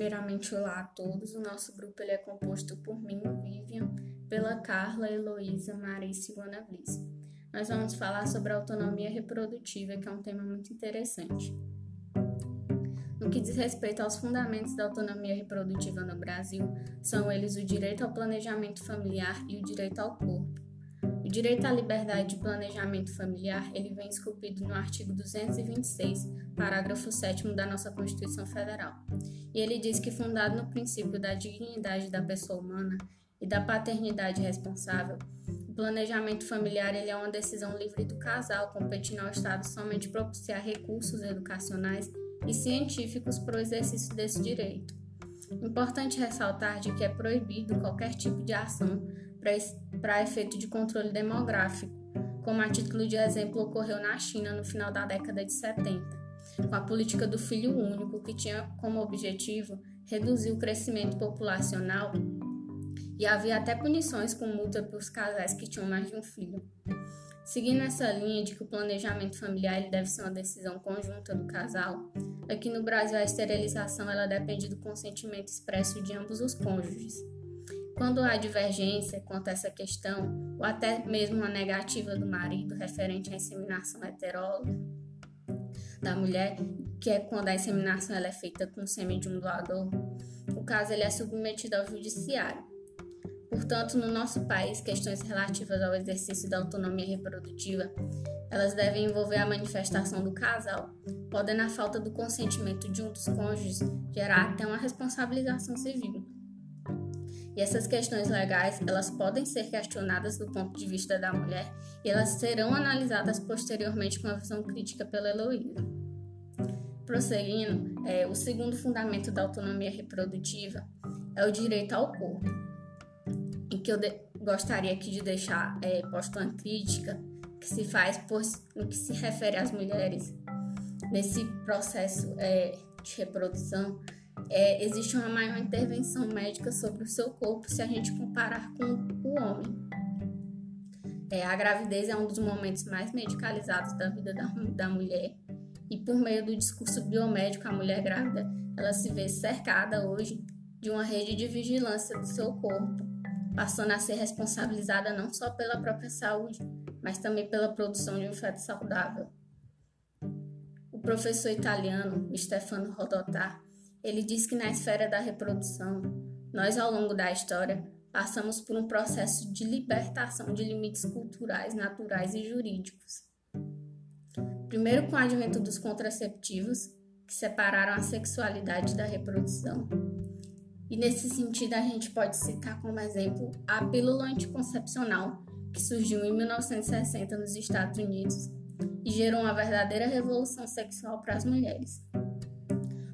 primeiramente olá a todos. O nosso grupo ele é composto por mim, Vivian, pela Carla, Heloísa, Marisa e Luana Bliss. Nós vamos falar sobre a autonomia reprodutiva, que é um tema muito interessante. No que diz respeito aos fundamentos da autonomia reprodutiva no Brasil, são eles o direito ao planejamento familiar e o direito ao corpo. O direito à liberdade de planejamento familiar, ele vem esculpido no artigo 226, parágrafo 7 da nossa Constituição Federal. E ele diz que fundado no princípio da dignidade da pessoa humana e da paternidade responsável, o planejamento familiar ele é uma decisão livre do casal, competindo ao Estado somente propiciar recursos educacionais e científicos para o exercício desse direito. Importante ressaltar de que é proibido qualquer tipo de ação para efeito de controle demográfico, como a título de exemplo ocorreu na China no final da década de 70, com a política do filho único, que tinha como objetivo reduzir o crescimento populacional e havia até punições com multa para os casais que tinham mais de um filho. Seguindo essa linha de que o planejamento familiar deve ser uma decisão conjunta do casal, aqui no Brasil a esterilização ela depende do consentimento expresso de ambos os cônjuges. Quando há divergência quanto a essa questão, ou até mesmo uma negativa do marido referente à inseminação heteróloga da mulher, que é quando a inseminação ela é feita com sêmen de um doador, o caso ele é submetido ao judiciário. Portanto, no nosso país, questões relativas ao exercício da autonomia reprodutiva, elas devem envolver a manifestação do casal, podendo a falta do consentimento de um dos cônjuges gerar até uma responsabilização civil. E essas questões legais, elas podem ser questionadas do ponto de vista da mulher e elas serão analisadas posteriormente com a visão crítica pela Heloísa. Prosseguindo, é, o segundo fundamento da autonomia reprodutiva é o direito ao corpo, em que eu gostaria aqui de deixar é, posto uma crítica que se faz no que se refere às mulheres nesse processo é, de reprodução, é, existe uma maior intervenção médica sobre o seu corpo se a gente comparar com o homem. É, a gravidez é um dos momentos mais medicalizados da vida da, da mulher e por meio do discurso biomédico, a mulher grávida ela se vê cercada hoje de uma rede de vigilância do seu corpo, passando a ser responsabilizada não só pela própria saúde, mas também pela produção de um feto saudável. O professor italiano Stefano Rodotà ele diz que na esfera da reprodução, nós ao longo da história passamos por um processo de libertação de limites culturais, naturais e jurídicos. Primeiro com o advento dos contraceptivos, que separaram a sexualidade da reprodução. E nesse sentido a gente pode citar como exemplo a pílula anticoncepcional, que surgiu em 1960 nos Estados Unidos e gerou uma verdadeira revolução sexual para as mulheres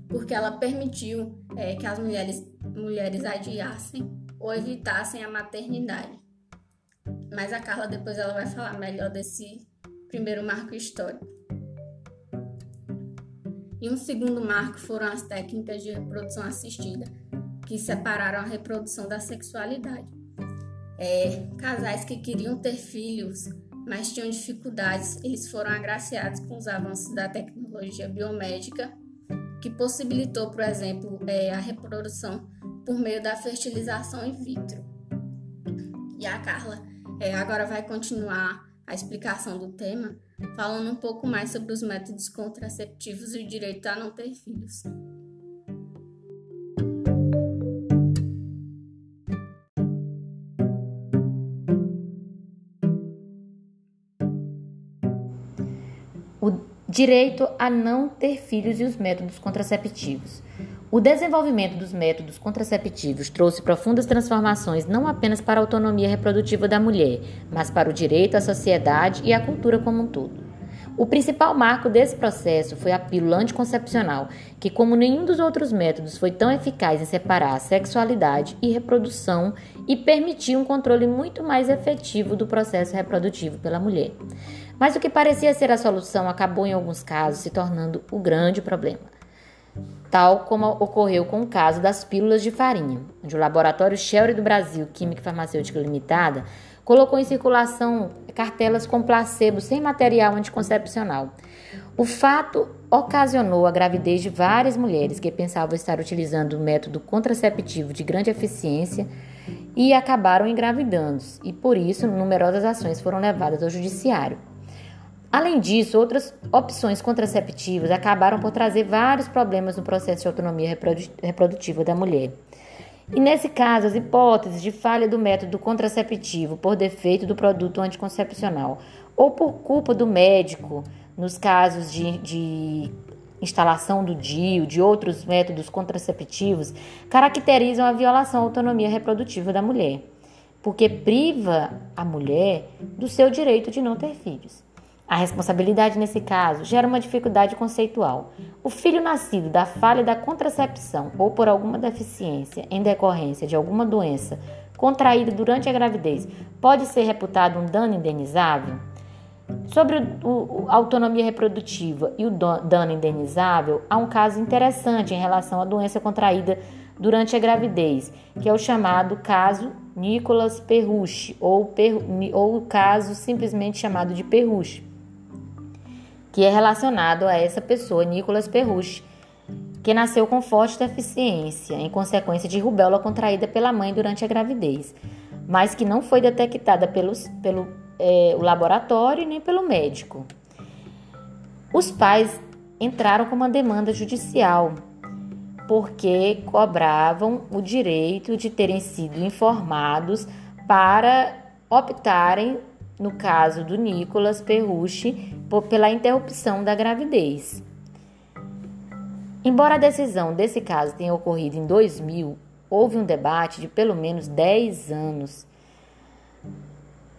porque ela permitiu é, que as mulheres, mulheres adiassem ou evitassem a maternidade. Mas a Carla depois ela vai falar melhor desse primeiro marco histórico. E um segundo marco foram as técnicas de reprodução assistida, que separaram a reprodução da sexualidade. É, casais que queriam ter filhos, mas tinham dificuldades, eles foram agraciados com os avanços da tecnologia biomédica que possibilitou, por exemplo, é, a reprodução por meio da fertilização in vitro. E a Carla é, agora vai continuar a explicação do tema, falando um pouco mais sobre os métodos contraceptivos e o direito a não ter filhos. Direito a não ter filhos e os métodos contraceptivos. O desenvolvimento dos métodos contraceptivos trouxe profundas transformações não apenas para a autonomia reprodutiva da mulher, mas para o direito à sociedade e à cultura como um todo. O principal marco desse processo foi a pílula anticoncepcional, que, como nenhum dos outros métodos, foi tão eficaz em separar a sexualidade e reprodução e permitir um controle muito mais efetivo do processo reprodutivo pela mulher. Mas o que parecia ser a solução acabou, em alguns casos, se tornando o grande problema. Tal como ocorreu com o caso das pílulas de farinha, onde o laboratório Shelby do Brasil Química Farmacêutica Limitada colocou em circulação cartelas com placebo sem material anticoncepcional. O fato ocasionou a gravidez de várias mulheres que pensavam estar utilizando o método contraceptivo de grande eficiência e acabaram engravidando, e por isso numerosas ações foram levadas ao judiciário. Além disso, outras opções contraceptivas acabaram por trazer vários problemas no processo de autonomia reprodutiva da mulher. E nesse caso, as hipóteses de falha do método contraceptivo por defeito do produto anticoncepcional ou por culpa do médico, nos casos de, de instalação do DIU, de outros métodos contraceptivos, caracterizam a violação à autonomia reprodutiva da mulher, porque priva a mulher do seu direito de não ter filhos. A responsabilidade nesse caso gera uma dificuldade conceitual. O filho nascido da falha da contracepção ou por alguma deficiência em decorrência de alguma doença contraída durante a gravidez pode ser reputado um dano indenizável? Sobre a autonomia reprodutiva e o dano indenizável, há um caso interessante em relação à doença contraída durante a gravidez, que é o chamado caso Nicolas Perrucci, ou, ou o caso simplesmente chamado de Perrucci que é relacionado a essa pessoa, Nicolas Perrucci, que nasceu com forte deficiência em consequência de rubéola contraída pela mãe durante a gravidez, mas que não foi detectada pelos, pelo é, o laboratório nem pelo médico. Os pais entraram com uma demanda judicial porque cobravam o direito de terem sido informados para optarem no caso do Nicolas Perrucci, pela interrupção da gravidez. Embora a decisão desse caso tenha ocorrido em 2000, houve um debate de pelo menos 10 anos.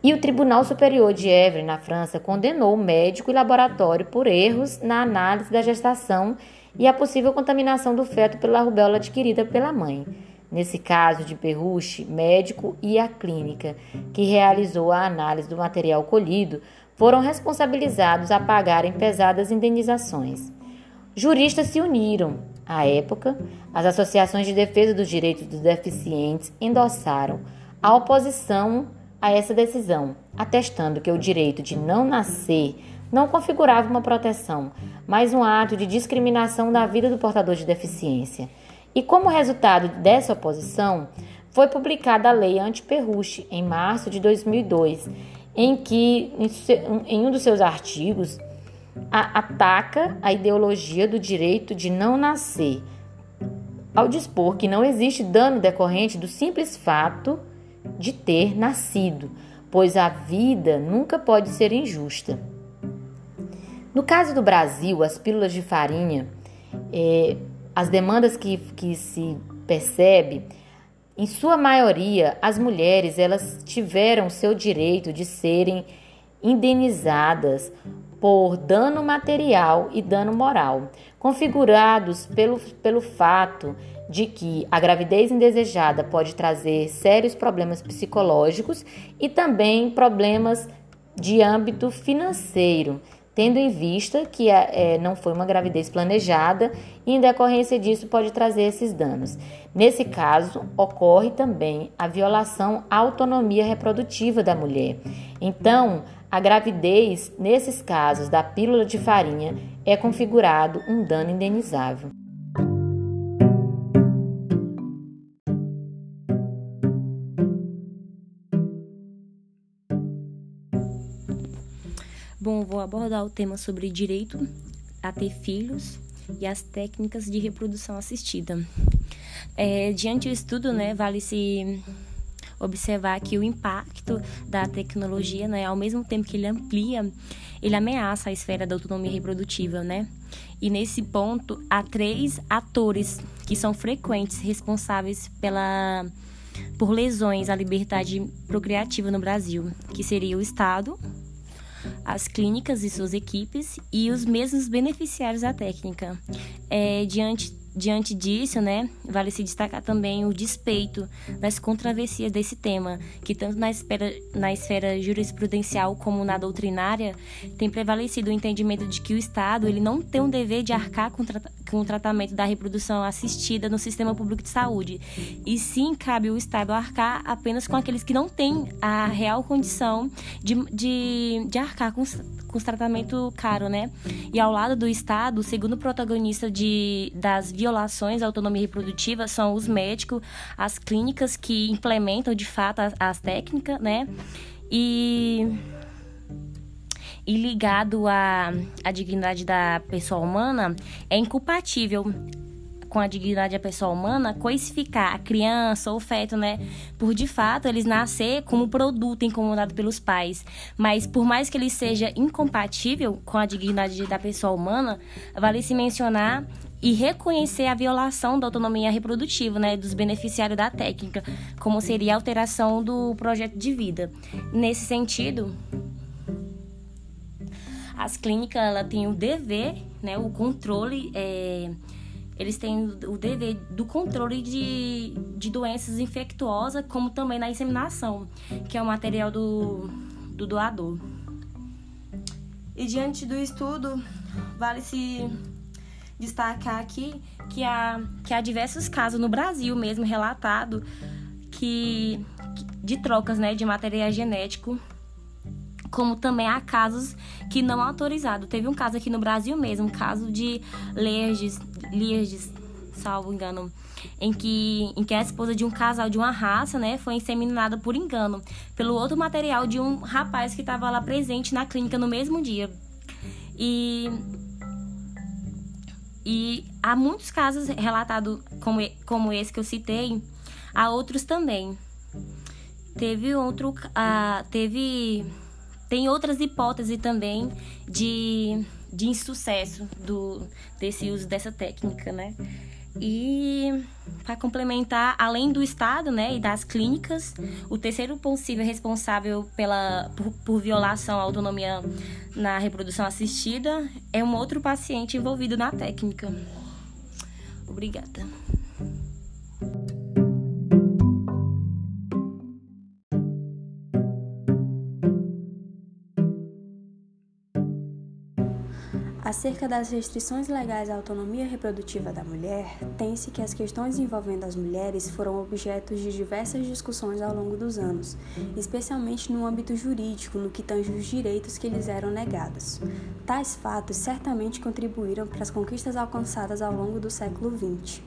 E o Tribunal Superior de Évry, na França, condenou o médico e laboratório por erros na análise da gestação e a possível contaminação do feto pela rubéola adquirida pela mãe nesse caso de Perrucci, médico e a clínica que realizou a análise do material colhido, foram responsabilizados a pagarem pesadas indenizações. Juristas se uniram. À época, as associações de defesa dos direitos dos deficientes endossaram a oposição a essa decisão, atestando que o direito de não nascer não configurava uma proteção, mas um ato de discriminação da vida do portador de deficiência. E como resultado dessa oposição, foi publicada a Lei Anti-Perruche em março de 2002, em que, em um dos seus artigos, a, ataca a ideologia do direito de não nascer, ao dispor que não existe dano decorrente do simples fato de ter nascido, pois a vida nunca pode ser injusta. No caso do Brasil, as pílulas de farinha é, as demandas que, que se percebe, em sua maioria, as mulheres elas tiveram seu direito de serem indenizadas por dano material e dano moral, configurados pelo, pelo fato de que a gravidez indesejada pode trazer sérios problemas psicológicos e também problemas de âmbito financeiro tendo em vista que é, não foi uma gravidez planejada e, em decorrência disso, pode trazer esses danos. Nesse caso, ocorre também a violação à autonomia reprodutiva da mulher. Então, a gravidez, nesses casos da pílula de farinha, é configurado um dano indenizável. Vou abordar o tema sobre direito a ter filhos e as técnicas de reprodução assistida. É, diante do estudo, né, vale se observar que o impacto da tecnologia, né, ao mesmo tempo que ele amplia, ele ameaça a esfera da autonomia reprodutiva, né? E nesse ponto, há três atores que são frequentes responsáveis pela por lesões à liberdade procriativa no Brasil, que seria o Estado, as clínicas e suas equipes e os mesmos beneficiários da técnica. É, diante diante disso, né, vale se destacar também o despeito das controvérsias desse tema, que tanto na esfera, na esfera jurisprudencial como na doutrinária tem prevalecido o entendimento de que o Estado ele não tem um dever de arcar com, tra com o tratamento da reprodução assistida no sistema público de saúde, e sim cabe o Estado arcar apenas com aqueles que não têm a real condição de, de, de arcar com com tratamento caro, né? E ao lado do Estado, o segundo protagonista de, das violações à autonomia reprodutiva são os médicos, as clínicas que implementam de fato as, as técnicas, né? E e ligado à, à dignidade da pessoa humana, é incompatível com a dignidade da pessoa humana, coisificar a criança ou o feto, né? Por de fato eles nascer como produto incomodado pelos pais. Mas por mais que ele seja incompatível com a dignidade da pessoa humana, vale se mencionar e reconhecer a violação da autonomia reprodutiva, né, dos beneficiários da técnica, como seria a alteração do projeto de vida. Nesse sentido, as clínicas ela têm o dever, né, o controle é, eles têm o dever do controle de, de doenças infectuosas, como também na inseminação, que é o material do, do doador. E diante do estudo, vale se destacar aqui que há, que há diversos casos no Brasil mesmo relatado que, de trocas né, de material genético como também há casos que não autorizados. Teve um caso aqui no Brasil mesmo, um caso de Lerges, Lerges salvo engano, em que, em que a esposa de um casal de uma raça, né, foi inseminada por engano pelo outro material de um rapaz que estava lá presente na clínica no mesmo dia. E e há muitos casos relatados como, como esse que eu citei, há outros também. Teve outro, uh, teve tem outras hipóteses também de, de insucesso do, desse uso dessa técnica, né? E para complementar, além do Estado né, e das clínicas, o terceiro possível responsável pela, por, por, violação à autonomia na reprodução assistida é um outro paciente envolvido na técnica. Obrigada. Acerca das restrições legais à autonomia reprodutiva da mulher, tem-se que as questões envolvendo as mulheres foram objetos de diversas discussões ao longo dos anos, especialmente no âmbito jurídico, no que tange os direitos que lhes eram negados. Tais fatos certamente contribuíram para as conquistas alcançadas ao longo do século XX.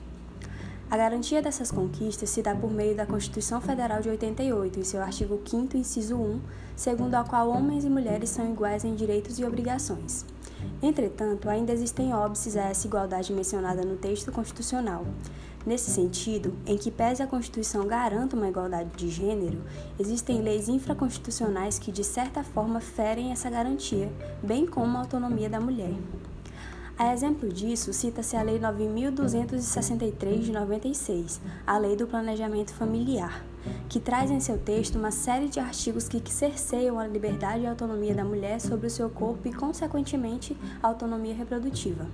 A garantia dessas conquistas se dá por meio da Constituição Federal de 88, em seu artigo 5 inciso 1, segundo a qual homens e mulheres são iguais em direitos e obrigações. Entretanto, ainda existem óbices a essa igualdade mencionada no texto constitucional. Nesse sentido, em que pese a Constituição garanta uma igualdade de gênero, existem leis infraconstitucionais que, de certa forma, ferem essa garantia, bem como a autonomia da mulher. A exemplo disso, cita-se a Lei 9.263 de 96, a Lei do Planejamento Familiar, que traz em seu texto uma série de artigos que cerceiam a liberdade e autonomia da mulher sobre o seu corpo e, consequentemente, a autonomia reprodutiva.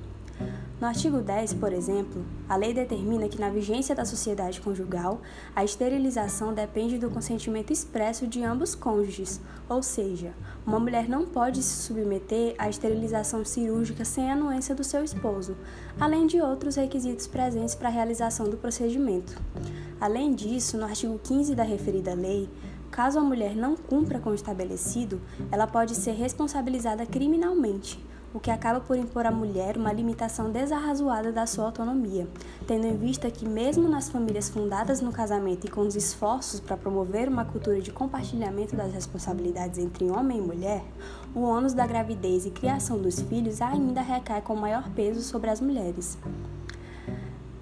No artigo 10, por exemplo, a lei determina que, na vigência da sociedade conjugal, a esterilização depende do consentimento expresso de ambos cônjuges, ou seja, uma mulher não pode se submeter à esterilização cirúrgica sem a anuência do seu esposo, além de outros requisitos presentes para a realização do procedimento. Além disso, no artigo 15 da referida lei, caso a mulher não cumpra com o estabelecido, ela pode ser responsabilizada criminalmente o que acaba por impor à mulher uma limitação desarrazoada da sua autonomia, tendo em vista que, mesmo nas famílias fundadas no casamento e com os esforços para promover uma cultura de compartilhamento das responsabilidades entre homem e mulher, o ônus da gravidez e criação dos filhos ainda recai com maior peso sobre as mulheres.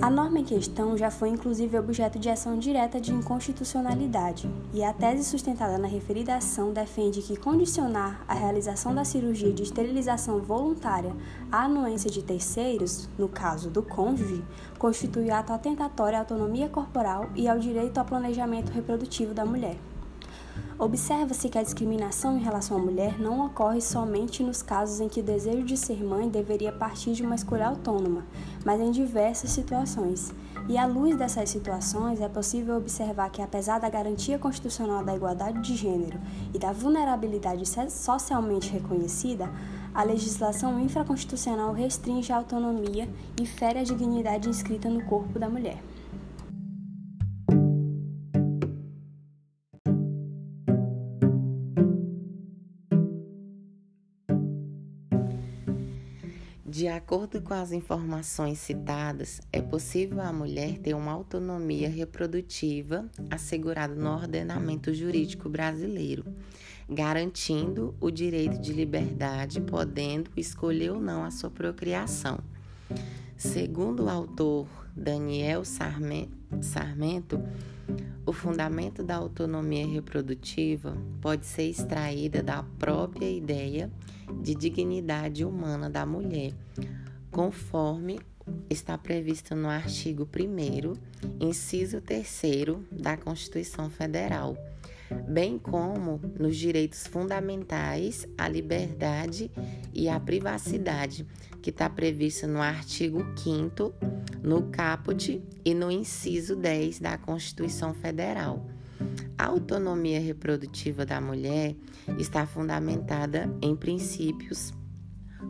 A norma em questão já foi inclusive objeto de ação direta de inconstitucionalidade, e a tese sustentada na referida ação defende que condicionar a realização da cirurgia de esterilização voluntária à anuência de terceiros, no caso do cônjuge, constitui ato atentatório à autonomia corporal e ao direito ao planejamento reprodutivo da mulher. Observa-se que a discriminação em relação à mulher não ocorre somente nos casos em que o desejo de ser mãe deveria partir de uma escolha autônoma, mas em diversas situações. E à luz dessas situações, é possível observar que, apesar da garantia constitucional da igualdade de gênero e da vulnerabilidade socialmente reconhecida, a legislação infraconstitucional restringe a autonomia e fere a dignidade inscrita no corpo da mulher. De acordo com as informações citadas, é possível a mulher ter uma autonomia reprodutiva assegurada no ordenamento jurídico brasileiro, garantindo o direito de liberdade, podendo escolher ou não a sua procriação. Segundo o autor Daniel Sarmento, o fundamento da autonomia reprodutiva pode ser extraída da própria ideia de dignidade humana da mulher, conforme está previsto no artigo 1, inciso 3 da Constituição Federal, bem como nos direitos fundamentais à liberdade e à privacidade, que está previsto no artigo 5, no caput e no inciso 10 da Constituição Federal. A autonomia reprodutiva da mulher está fundamentada em princípios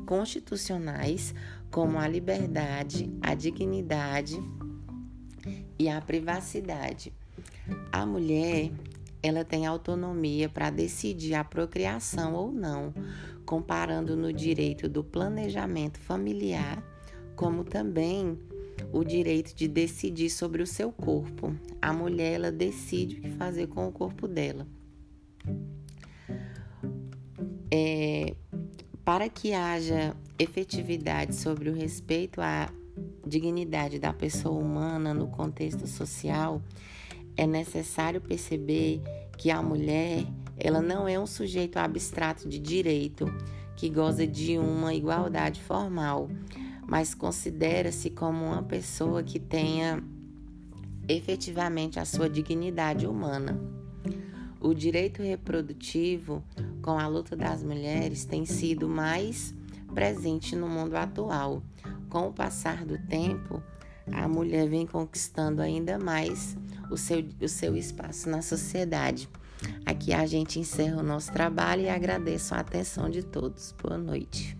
constitucionais como a liberdade, a dignidade e a privacidade. A mulher, ela tem autonomia para decidir a procriação ou não, comparando no direito do planejamento familiar, como também o direito de decidir sobre o seu corpo. A mulher ela decide o que fazer com o corpo dela. É, para que haja efetividade sobre o respeito à dignidade da pessoa humana no contexto social, é necessário perceber que a mulher ela não é um sujeito abstrato de direito que goza de uma igualdade formal, mas considera-se como uma pessoa que tenha efetivamente a sua dignidade humana. O direito reprodutivo, com a luta das mulheres, tem sido mais presente no mundo atual. Com o passar do tempo, a mulher vem conquistando ainda mais o seu, o seu espaço na sociedade. Aqui a gente encerra o nosso trabalho e agradeço a atenção de todos. Boa noite.